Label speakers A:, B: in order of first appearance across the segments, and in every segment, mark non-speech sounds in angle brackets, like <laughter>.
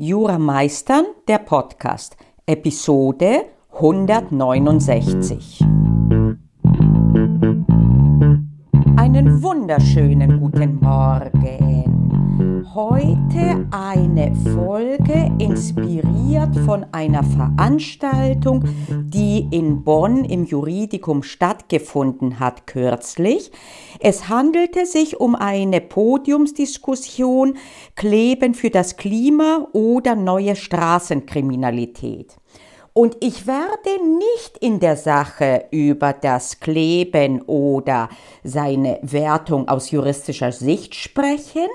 A: Jura Meistern, der Podcast, Episode 169. Einen wunderschönen guten Morgen. Heute eine Folge inspiriert von einer Veranstaltung, die in Bonn im Juridikum stattgefunden hat kürzlich. Es handelte sich um eine Podiumsdiskussion Kleben für das Klima oder neue Straßenkriminalität. Und ich werde nicht in der Sache über das Kleben oder seine Wertung aus juristischer Sicht sprechen,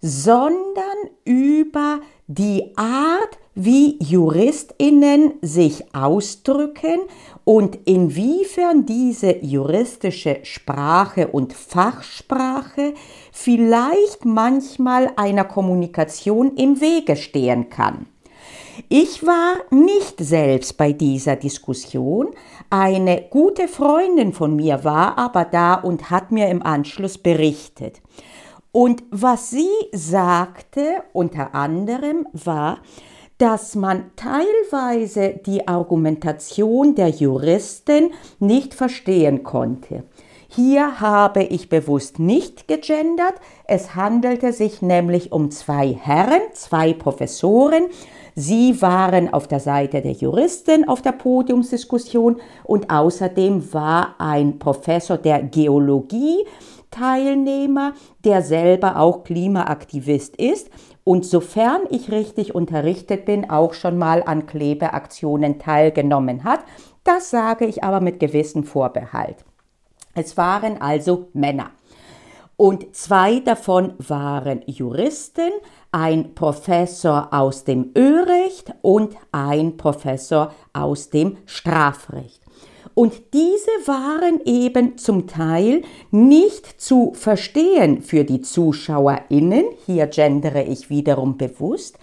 A: sondern über die Art, wie Juristinnen sich ausdrücken und inwiefern diese juristische Sprache und Fachsprache vielleicht manchmal einer Kommunikation im Wege stehen kann. Ich war nicht selbst bei dieser Diskussion. Eine gute Freundin von mir war aber da und hat mir im Anschluss berichtet. Und was sie sagte unter anderem war, dass man teilweise die Argumentation der Juristen nicht verstehen konnte. Hier habe ich bewusst nicht gegendert. Es handelte sich nämlich um zwei Herren, zwei Professoren, Sie waren auf der Seite der Juristen auf der Podiumsdiskussion und außerdem war ein Professor der Geologie Teilnehmer, der selber auch Klimaaktivist ist und sofern ich richtig unterrichtet bin, auch schon mal an Klebeaktionen teilgenommen hat. Das sage ich aber mit gewissem Vorbehalt. Es waren also Männer. Und zwei davon waren Juristen, ein Professor aus dem Örecht und ein Professor aus dem Strafrecht. Und diese waren eben zum Teil nicht zu verstehen für die Zuschauerinnen. Hier gendere ich wiederum bewusst.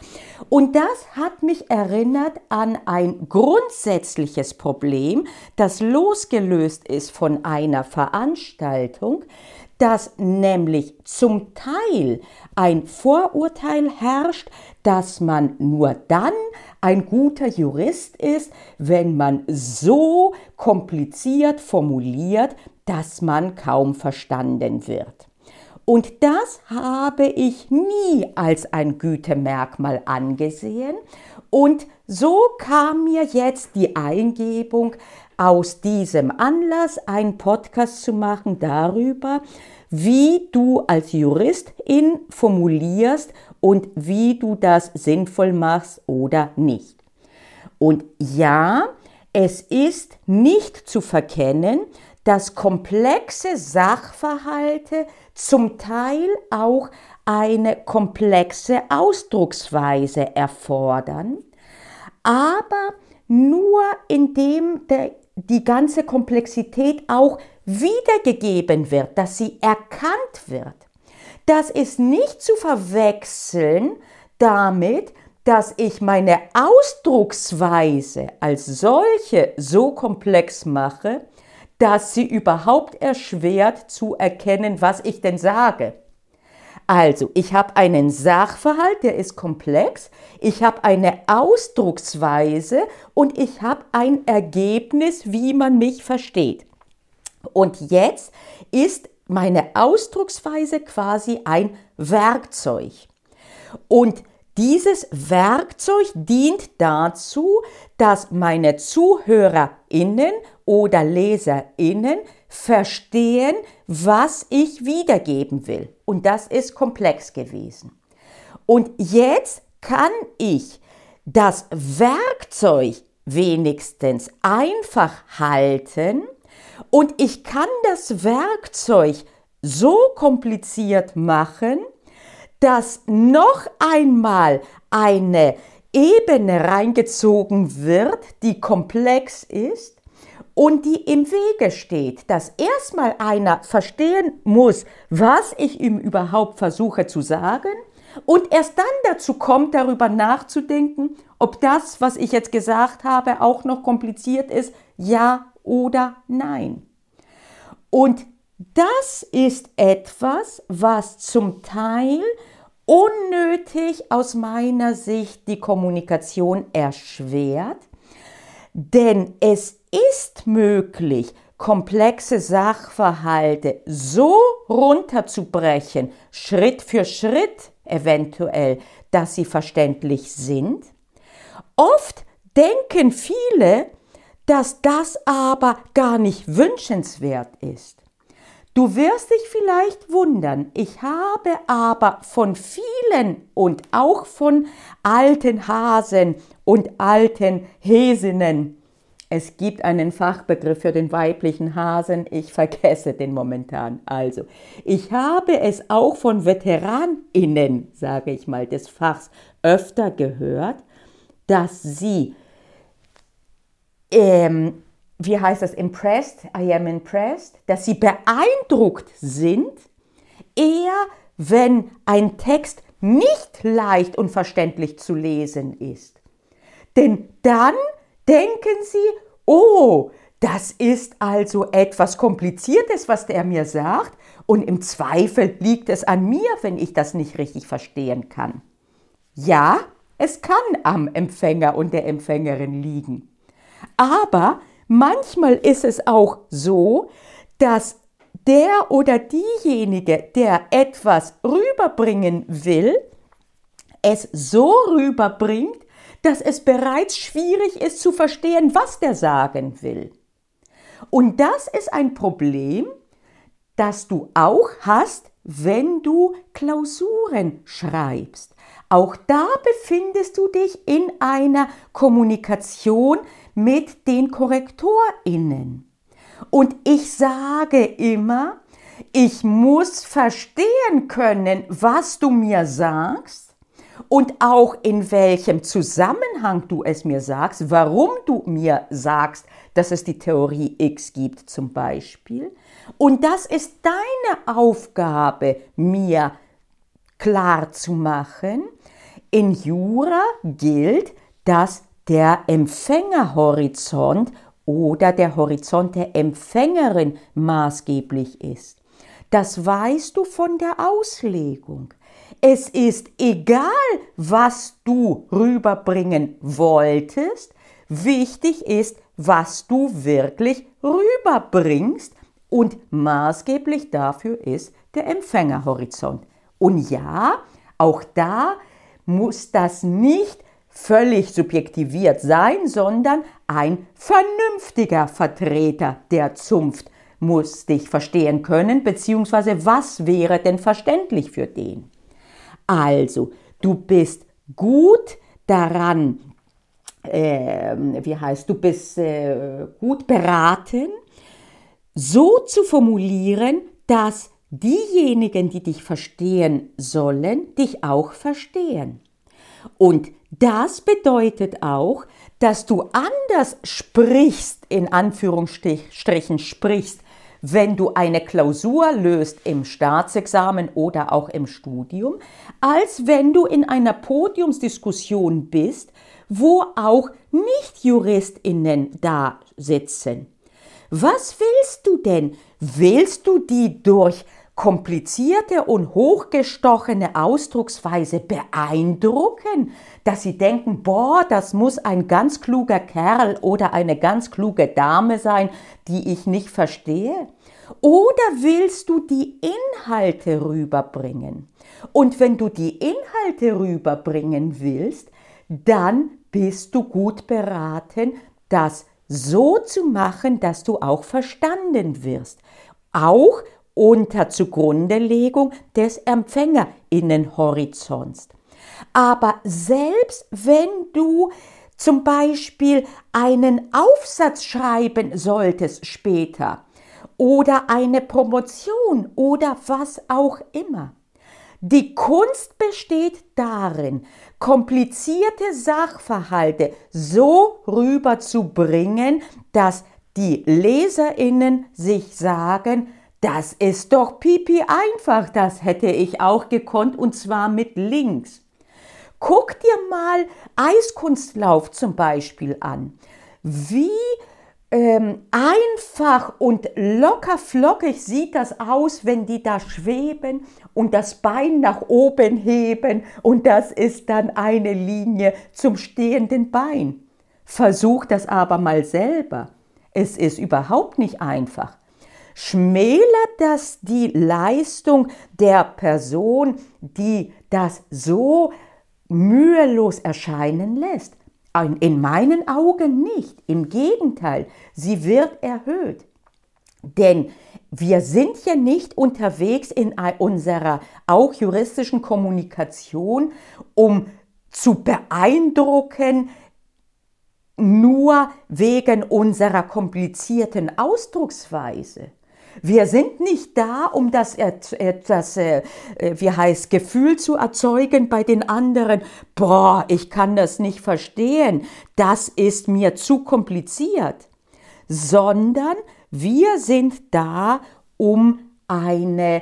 A: Und das hat mich erinnert an ein grundsätzliches Problem, das losgelöst ist von einer Veranstaltung, dass nämlich zum Teil ein Vorurteil herrscht, dass man nur dann ein guter Jurist ist, wenn man so kompliziert formuliert, dass man kaum verstanden wird. Und das habe ich nie als ein Gütemerkmal angesehen. Und so kam mir jetzt die Eingebung, aus diesem Anlass einen Podcast zu machen darüber, wie du als Juristin formulierst und wie du das sinnvoll machst oder nicht. Und ja, es ist nicht zu verkennen, dass komplexe Sachverhalte zum Teil auch eine komplexe Ausdrucksweise erfordern, aber nur indem der die ganze Komplexität auch wiedergegeben wird, dass sie erkannt wird. Das ist nicht zu verwechseln damit, dass ich meine Ausdrucksweise als solche so komplex mache, dass sie überhaupt erschwert zu erkennen, was ich denn sage. Also, ich habe einen Sachverhalt, der ist komplex, ich habe eine Ausdrucksweise und ich habe ein Ergebnis, wie man mich versteht. Und jetzt ist meine Ausdrucksweise quasi ein Werkzeug. Und dieses Werkzeug dient dazu, dass meine Zuhörerinnen oder Leserinnen verstehen, was ich wiedergeben will. Und das ist komplex gewesen. Und jetzt kann ich das Werkzeug wenigstens einfach halten und ich kann das Werkzeug so kompliziert machen, dass noch einmal eine Ebene reingezogen wird, die komplex ist und die im Wege steht, dass erstmal einer verstehen muss, was ich ihm überhaupt versuche zu sagen und erst dann dazu kommt, darüber nachzudenken, ob das, was ich jetzt gesagt habe, auch noch kompliziert ist, ja oder nein. Und das ist etwas, was zum Teil unnötig aus meiner Sicht die Kommunikation erschwert, denn es ist möglich, komplexe Sachverhalte so runterzubrechen, Schritt für Schritt eventuell, dass sie verständlich sind. Oft denken viele, dass das aber gar nicht wünschenswert ist. Du wirst dich vielleicht wundern, ich habe aber von vielen und auch von alten Hasen und alten Häsinnen, es gibt einen Fachbegriff für den weiblichen Hasen, ich vergesse den momentan. Also, ich habe es auch von Veteraninnen, sage ich mal, des Fachs öfter gehört, dass sie ähm, wie heißt das, impressed, I am impressed, dass sie beeindruckt sind, eher wenn ein Text nicht leicht und verständlich zu lesen ist. Denn dann denken sie, oh, das ist also etwas Kompliziertes, was der mir sagt, und im Zweifel liegt es an mir, wenn ich das nicht richtig verstehen kann. Ja, es kann am Empfänger und der Empfängerin liegen. Aber Manchmal ist es auch so, dass der oder diejenige, der etwas rüberbringen will, es so rüberbringt, dass es bereits schwierig ist zu verstehen, was der sagen will. Und das ist ein Problem, das du auch hast, wenn du Klausuren schreibst. Auch da befindest du dich in einer Kommunikation mit den KorrektorInnen. Und ich sage immer, ich muss verstehen können, was du mir sagst und auch in welchem Zusammenhang du es mir sagst, warum du mir sagst, dass es die Theorie X gibt zum Beispiel. Und das ist deine Aufgabe, mir klar zu machen. In Jura gilt, dass der Empfängerhorizont oder der Horizont der Empfängerin maßgeblich ist. Das weißt du von der Auslegung. Es ist egal, was du rüberbringen wolltest, wichtig ist, was du wirklich rüberbringst und maßgeblich dafür ist der Empfängerhorizont. Und ja, auch da muss das nicht völlig subjektiviert sein, sondern ein vernünftiger Vertreter der Zunft muss dich verstehen können, beziehungsweise was wäre denn verständlich für den? Also, du bist gut daran, äh, wie heißt, du bist äh, gut beraten, so zu formulieren, dass diejenigen, die dich verstehen sollen, dich auch verstehen. Und das bedeutet auch, dass du anders sprichst, in Anführungsstrichen sprichst, wenn du eine Klausur löst im Staatsexamen oder auch im Studium, als wenn du in einer Podiumsdiskussion bist, wo auch Nicht-Juristinnen da sitzen. Was willst du denn? Willst du die durch komplizierte und hochgestochene Ausdrucksweise beeindrucken, dass sie denken, boah, das muss ein ganz kluger Kerl oder eine ganz kluge Dame sein, die ich nicht verstehe? Oder willst du die Inhalte rüberbringen? Und wenn du die Inhalte rüberbringen willst, dann bist du gut beraten, das so zu machen, dass du auch verstanden wirst. Auch unter Zugrundelegung des Empfängerinnenhorizonts. Aber selbst wenn du zum Beispiel einen Aufsatz schreiben solltest später oder eine Promotion oder was auch immer, die Kunst besteht darin, komplizierte Sachverhalte so rüberzubringen, dass die Leserinnen sich sagen, das ist doch pipi einfach, das hätte ich auch gekonnt und zwar mit links. Guck dir mal Eiskunstlauf zum Beispiel an. Wie ähm, einfach und locker flockig sieht das aus, wenn die da schweben und das Bein nach oben heben und das ist dann eine Linie zum stehenden Bein. Versuch das aber mal selber. Es ist überhaupt nicht einfach. Schmälert das die Leistung der Person, die das so mühelos erscheinen lässt? In meinen Augen nicht. Im Gegenteil, sie wird erhöht. Denn wir sind ja nicht unterwegs in unserer auch juristischen Kommunikation, um zu beeindrucken, nur wegen unserer komplizierten Ausdrucksweise. Wir sind nicht da, um das, das äh, wie heißt, Gefühl zu erzeugen bei den anderen, boah, ich kann das nicht verstehen, das ist mir zu kompliziert, sondern wir sind da, um eine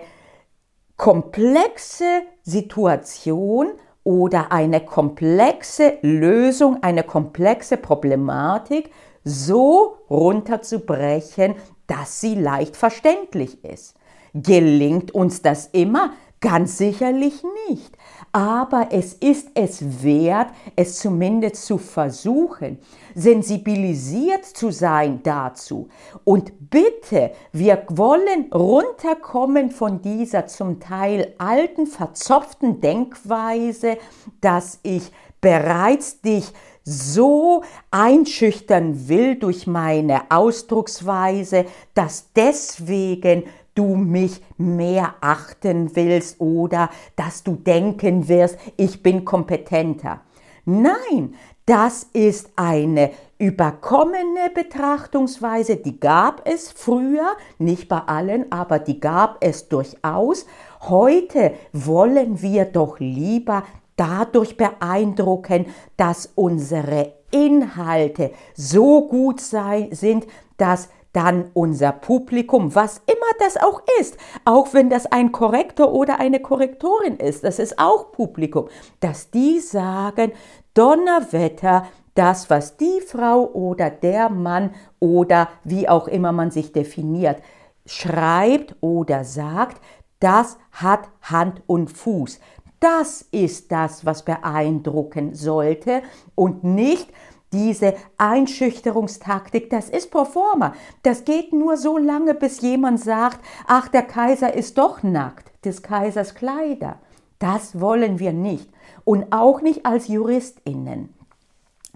A: komplexe Situation oder eine komplexe Lösung, eine komplexe Problematik so runterzubrechen, dass sie leicht verständlich ist. Gelingt uns das immer? Ganz sicherlich nicht. Aber es ist es wert, es zumindest zu versuchen, sensibilisiert zu sein dazu. Und bitte, wir wollen runterkommen von dieser zum Teil alten, verzopften Denkweise, dass ich bereits dich so einschüchtern will durch meine Ausdrucksweise, dass deswegen du mich mehr achten willst oder dass du denken wirst, ich bin kompetenter. Nein, das ist eine überkommene Betrachtungsweise, die gab es früher, nicht bei allen, aber die gab es durchaus. Heute wollen wir doch lieber dadurch beeindrucken, dass unsere Inhalte so gut sei, sind, dass dann unser Publikum, was immer das auch ist, auch wenn das ein Korrektor oder eine Korrektorin ist, das ist auch Publikum, dass die sagen, Donnerwetter, das, was die Frau oder der Mann oder wie auch immer man sich definiert, schreibt oder sagt, das hat Hand und Fuß. Das ist das, was beeindrucken sollte und nicht diese Einschüchterungstaktik, das ist Performer. Das geht nur so lange, bis jemand sagt, ach, der Kaiser ist doch nackt, des Kaisers Kleider. Das wollen wir nicht und auch nicht als Juristinnen.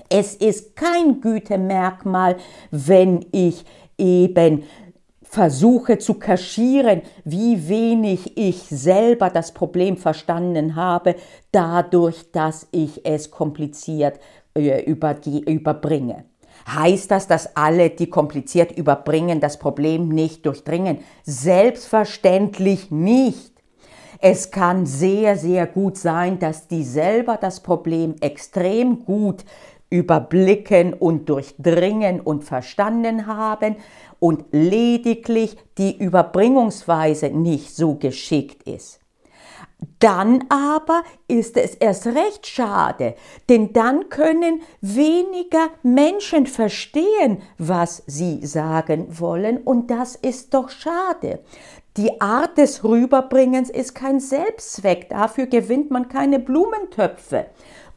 A: Es ist kein Gütemerkmal, wenn ich eben versuche zu kaschieren, wie wenig ich selber das Problem verstanden habe, dadurch, dass ich es kompliziert äh, überbringe. Heißt das, dass alle, die kompliziert überbringen, das Problem nicht durchdringen? Selbstverständlich nicht. Es kann sehr, sehr gut sein, dass die selber das Problem extrem gut überblicken und durchdringen und verstanden haben und lediglich die Überbringungsweise nicht so geschickt ist. Dann aber ist es erst recht schade, denn dann können weniger Menschen verstehen, was sie sagen wollen, und das ist doch schade. Die Art des Rüberbringens ist kein Selbstzweck, dafür gewinnt man keine Blumentöpfe.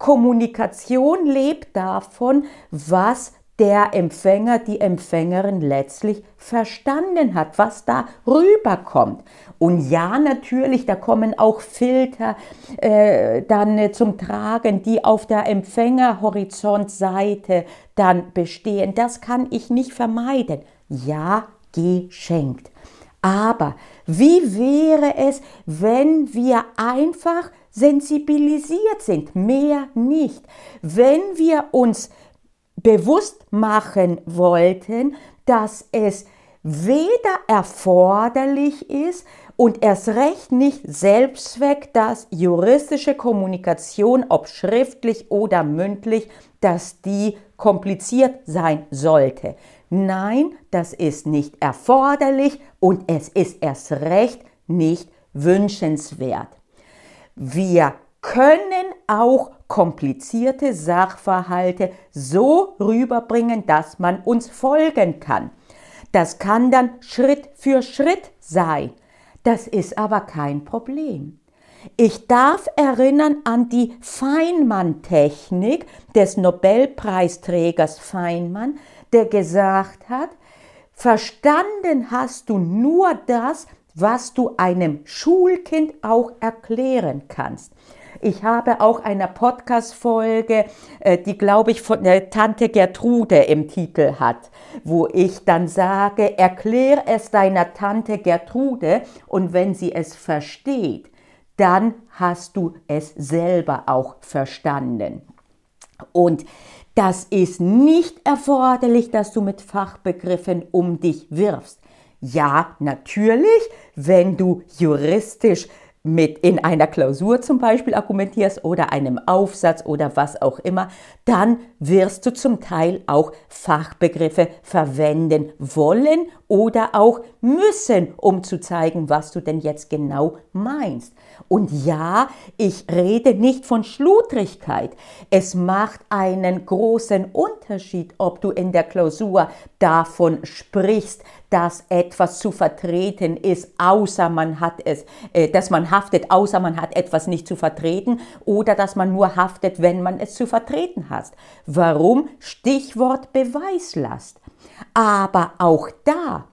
A: Kommunikation lebt davon, was der Empfänger, die Empfängerin letztlich verstanden hat, was da rüberkommt. Und ja, natürlich, da kommen auch Filter äh, dann äh, zum Tragen, die auf der Empfängerhorizontseite dann bestehen. Das kann ich nicht vermeiden. Ja, geschenkt. Aber wie wäre es, wenn wir einfach sensibilisiert sind? Mehr nicht. Wenn wir uns bewusst machen wollten, dass es weder erforderlich ist und erst recht nicht Selbstzweck, dass juristische Kommunikation, ob schriftlich oder mündlich, dass die kompliziert sein sollte. Nein, das ist nicht erforderlich und es ist erst recht nicht wünschenswert. Wir können auch komplizierte Sachverhalte so rüberbringen, dass man uns folgen kann. Das kann dann Schritt für Schritt sein. Das ist aber kein Problem. Ich darf erinnern an die Feynman-Technik des Nobelpreisträgers Feynman, der gesagt hat, verstanden hast du nur das, was du einem Schulkind auch erklären kannst. Ich habe auch eine Podcast-Folge, äh, die glaube ich von der Tante Gertrude im Titel hat, wo ich dann sage, erklär es deiner Tante Gertrude und wenn sie es versteht, dann hast du es selber auch verstanden. Und das ist nicht erforderlich, dass du mit Fachbegriffen um dich wirfst. Ja, natürlich, wenn du juristisch mit in einer Klausur zum Beispiel argumentierst oder einem Aufsatz oder was auch immer, dann wirst du zum Teil auch Fachbegriffe verwenden wollen oder auch müssen, um zu zeigen, was du denn jetzt genau meinst. Und ja, ich rede nicht von Schludrigkeit. Es macht einen großen Unterschied, ob du in der Klausur davon sprichst, dass etwas zu vertreten ist, außer man hat es, äh, dass man haftet, außer man hat etwas nicht zu vertreten oder dass man nur haftet, wenn man es zu vertreten hat. Warum? Stichwort Beweislast. Aber auch da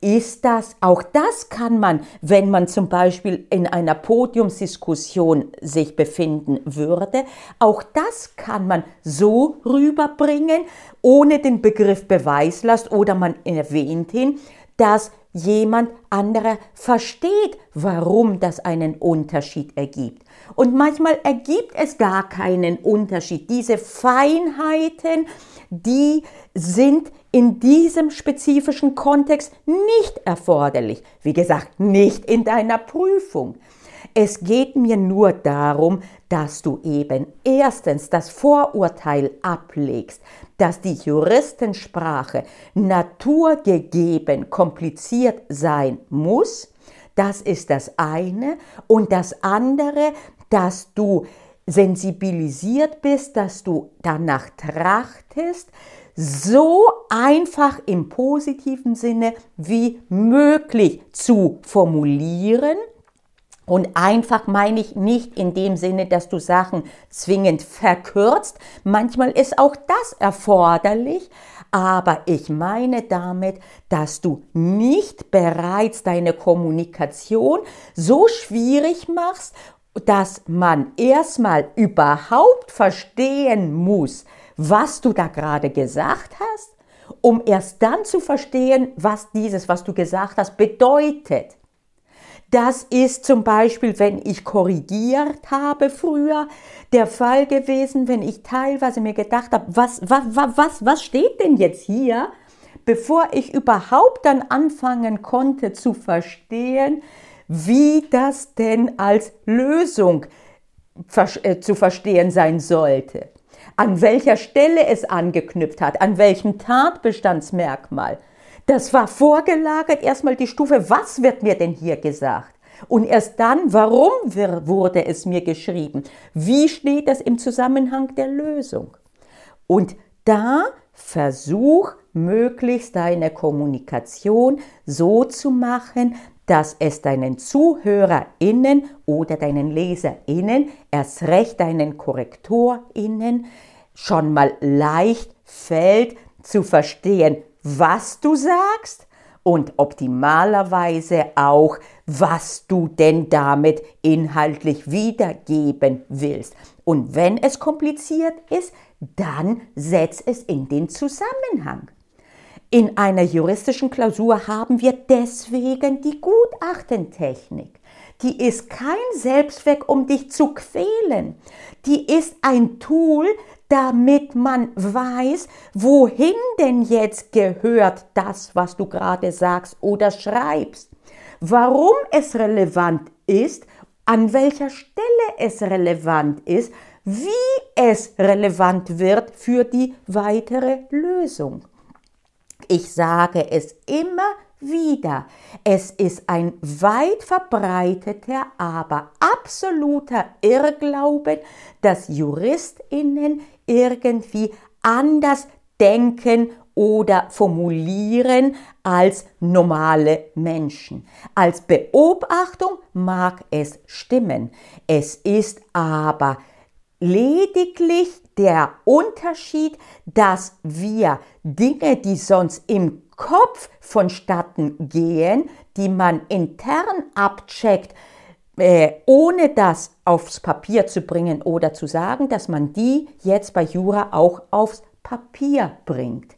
A: ist das, auch das kann man, wenn man zum Beispiel in einer Podiumsdiskussion sich befinden würde, auch das kann man so rüberbringen, ohne den Begriff Beweislast oder man erwähnt ihn, dass jemand anderer versteht, warum das einen Unterschied ergibt. Und manchmal ergibt es gar keinen Unterschied. Diese Feinheiten, die sind in diesem spezifischen Kontext nicht erforderlich. Wie gesagt, nicht in deiner Prüfung. Es geht mir nur darum, dass du eben erstens das Vorurteil ablegst, dass die Juristensprache naturgegeben kompliziert sein muss. Das ist das eine. Und das andere, dass du sensibilisiert bist, dass du danach trachtest, so einfach im positiven Sinne wie möglich zu formulieren. Und einfach meine ich nicht in dem Sinne, dass du Sachen zwingend verkürzt. Manchmal ist auch das erforderlich. Aber ich meine damit, dass du nicht bereits deine Kommunikation so schwierig machst dass man erstmal überhaupt verstehen muss, was du da gerade gesagt hast, um erst dann zu verstehen, was dieses, was du gesagt hast, bedeutet. Das ist zum Beispiel, wenn ich korrigiert habe früher, der Fall gewesen, wenn ich teilweise mir gedacht habe, was, was, was, was steht denn jetzt hier, bevor ich überhaupt dann anfangen konnte zu verstehen, wie das denn als Lösung äh, zu verstehen sein sollte, an welcher Stelle es angeknüpft hat, an welchem Tatbestandsmerkmal. Das war vorgelagert erstmal die Stufe, was wird mir denn hier gesagt? Und erst dann, warum wurde es mir geschrieben? Wie steht das im Zusammenhang der Lösung? Und da versuch möglichst deine Kommunikation so zu machen, dass es deinen ZuhörerInnen oder deinen LeserInnen, erst recht deinen KorrektorInnen, schon mal leicht fällt zu verstehen, was du sagst und optimalerweise auch, was du denn damit inhaltlich wiedergeben willst. Und wenn es kompliziert ist, dann setz es in den Zusammenhang. In einer juristischen Klausur haben wir deswegen die Gutachtentechnik. Die ist kein Selbstzweck, um dich zu quälen. Die ist ein Tool, damit man weiß, wohin denn jetzt gehört das, was du gerade sagst oder schreibst. Warum es relevant ist, an welcher Stelle es relevant ist, wie es relevant wird für die weitere Lösung. Ich sage es immer wieder. Es ist ein weit verbreiteter, aber absoluter Irrglauben, dass Juristinnen irgendwie anders denken oder formulieren als normale Menschen. Als Beobachtung mag es stimmen. Es ist aber lediglich der Unterschied, dass wir Dinge, die sonst im Kopf vonstatten gehen, die man intern abcheckt, äh, ohne das aufs Papier zu bringen oder zu sagen, dass man die jetzt bei Jura auch aufs Papier bringt.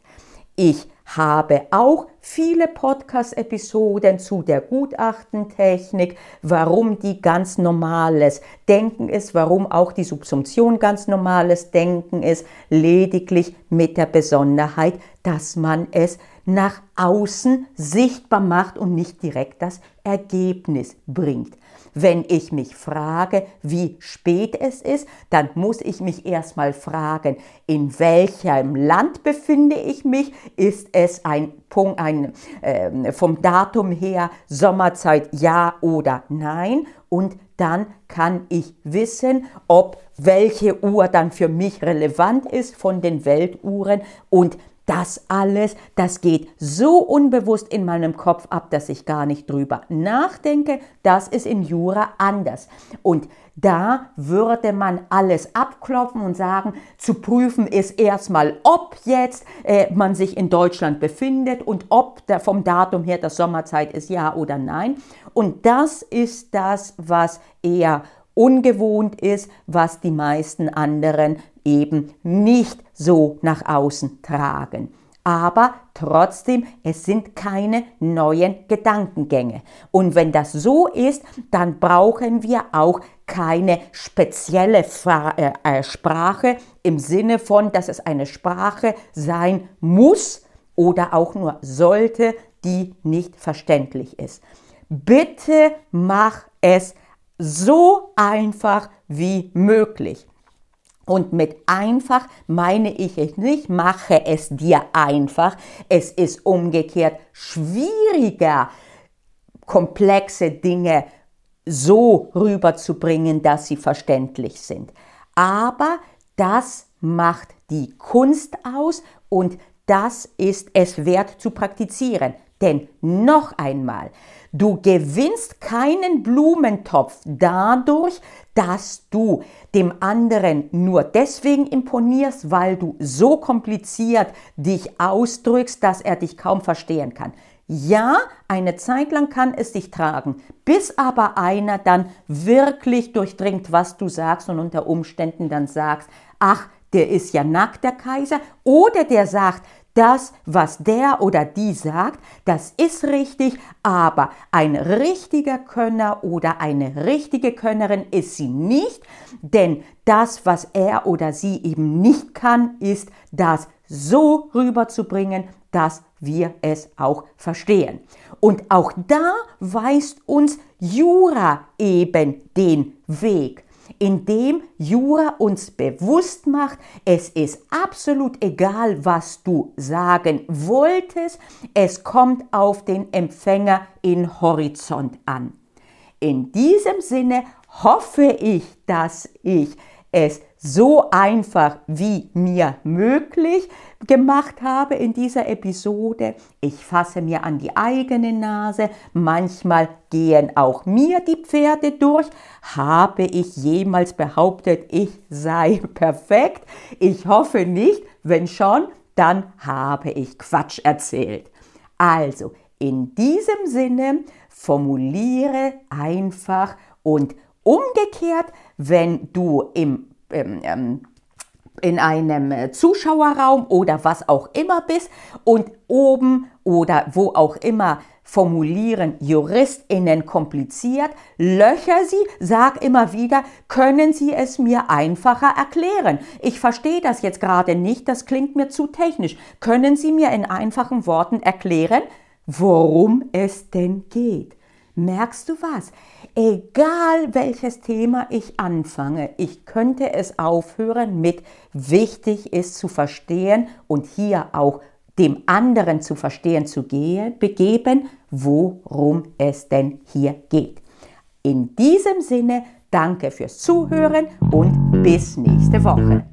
A: Ich habe auch viele Podcast-Episoden zu der Gutachtentechnik, warum die ganz normales Denken ist, warum auch die Subsumption ganz normales Denken ist, lediglich mit der Besonderheit, dass man es nach außen sichtbar macht und nicht direkt das Ergebnis bringt. Wenn ich mich frage, wie spät es ist, dann muss ich mich erstmal fragen, in welchem Land befinde ich mich? Ist es ein Punkt, ein, äh, vom Datum her Sommerzeit ja oder nein? Und dann kann ich wissen, ob welche Uhr dann für mich relevant ist von den Weltuhren und das alles, das geht so unbewusst in meinem Kopf ab, dass ich gar nicht drüber nachdenke. Das ist in Jura anders. Und da würde man alles abklopfen und sagen, zu prüfen ist erstmal, ob jetzt äh, man sich in Deutschland befindet und ob der, vom Datum her das Sommerzeit ist, ja oder nein. Und das ist das, was eher ungewohnt ist, was die meisten anderen eben nicht so nach außen tragen. Aber trotzdem, es sind keine neuen Gedankengänge. Und wenn das so ist, dann brauchen wir auch keine spezielle Fra äh, äh Sprache im Sinne von, dass es eine Sprache sein muss oder auch nur sollte, die nicht verständlich ist. Bitte mach es so einfach wie möglich. Und mit einfach meine ich es nicht, mache es dir einfach. Es ist umgekehrt schwieriger, komplexe Dinge so rüberzubringen, dass sie verständlich sind. Aber das macht die Kunst aus und das ist es wert zu praktizieren. Denn noch einmal, du gewinnst keinen Blumentopf dadurch, dass du dem anderen nur deswegen imponierst, weil du so kompliziert dich ausdrückst, dass er dich kaum verstehen kann. Ja, eine Zeit lang kann es dich tragen, bis aber einer dann wirklich durchdringt, was du sagst und unter Umständen dann sagst, ach, der ist ja nackt, der Kaiser, oder der sagt, das, was der oder die sagt, das ist richtig, aber ein richtiger Könner oder eine richtige Könnerin ist sie nicht, denn das, was er oder sie eben nicht kann, ist das so rüberzubringen, dass wir es auch verstehen. Und auch da weist uns Jura eben den Weg indem Jura uns bewusst macht, es ist absolut egal, was du sagen wolltest, es kommt auf den Empfänger in Horizont an. In diesem Sinne hoffe ich, dass ich es so einfach wie mir möglich gemacht habe in dieser Episode. Ich fasse mir an die eigene Nase. Manchmal gehen auch mir die Pferde durch. Habe ich jemals behauptet, ich sei <laughs> perfekt? Ich hoffe nicht. Wenn schon, dann habe ich Quatsch erzählt. Also, in diesem Sinne formuliere einfach und umgekehrt, wenn du im ähm, ähm, in einem äh, Zuschauerraum oder was auch immer bist und oben oder wo auch immer formulieren JuristInnen kompliziert, löcher sie, sag immer wieder, können Sie es mir einfacher erklären? Ich verstehe das jetzt gerade nicht, das klingt mir zu technisch. Können Sie mir in einfachen Worten erklären, worum es denn geht? Merkst du was? Egal welches Thema ich anfange, ich könnte es aufhören mit wichtig ist zu verstehen und hier auch dem anderen zu verstehen zu gehen, begeben, worum es denn hier geht. In diesem Sinne, danke fürs Zuhören und bis nächste Woche.